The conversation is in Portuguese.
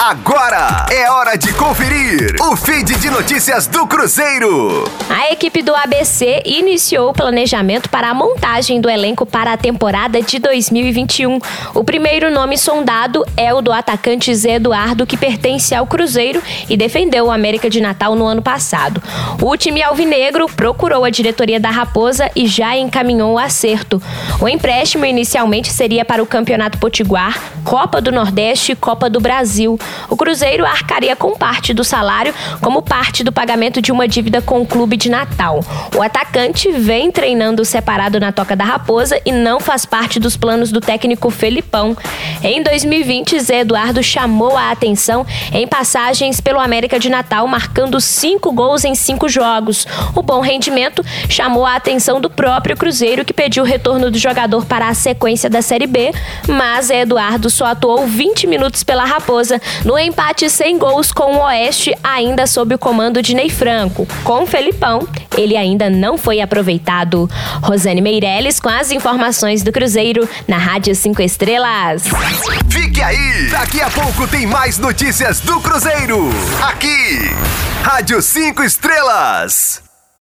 Agora é hora de conferir o feed de notícias do Cruzeiro. A equipe do ABC iniciou o planejamento para a montagem do elenco para a temporada de 2021. O primeiro nome sondado é o do atacante Zé Eduardo, que pertence ao Cruzeiro e defendeu o América de Natal no ano passado. O time alvinegro procurou a diretoria da Raposa e já encaminhou o acerto. O empréstimo inicialmente seria para o Campeonato Potiguar, Copa do Nordeste e Copa do Brasil. O Cruzeiro arcaria com parte do salário como parte do pagamento de uma dívida com o clube de Natal. O atacante vem treinando separado na Toca da Raposa e não faz parte dos planos do técnico Felipão. Em 2020, Zé Eduardo chamou a atenção em passagens pelo América de Natal, marcando cinco gols em cinco jogos. O bom rendimento chamou a atenção do próprio Cruzeiro, que pediu o retorno do jogador para a sequência da Série B, mas Eduardo só atuou 20 minutos pela Raposa no empate sem gols com o Oeste, ainda sob o comando de Ney Franco. Com o Felipão, ele ainda não foi aproveitado. Rosane Meirelles com as informações do Cruzeiro na Rádio 5 Estrelas. Fique aí! Daqui a pouco tem mais notícias do Cruzeiro. Aqui, Rádio 5 Estrelas.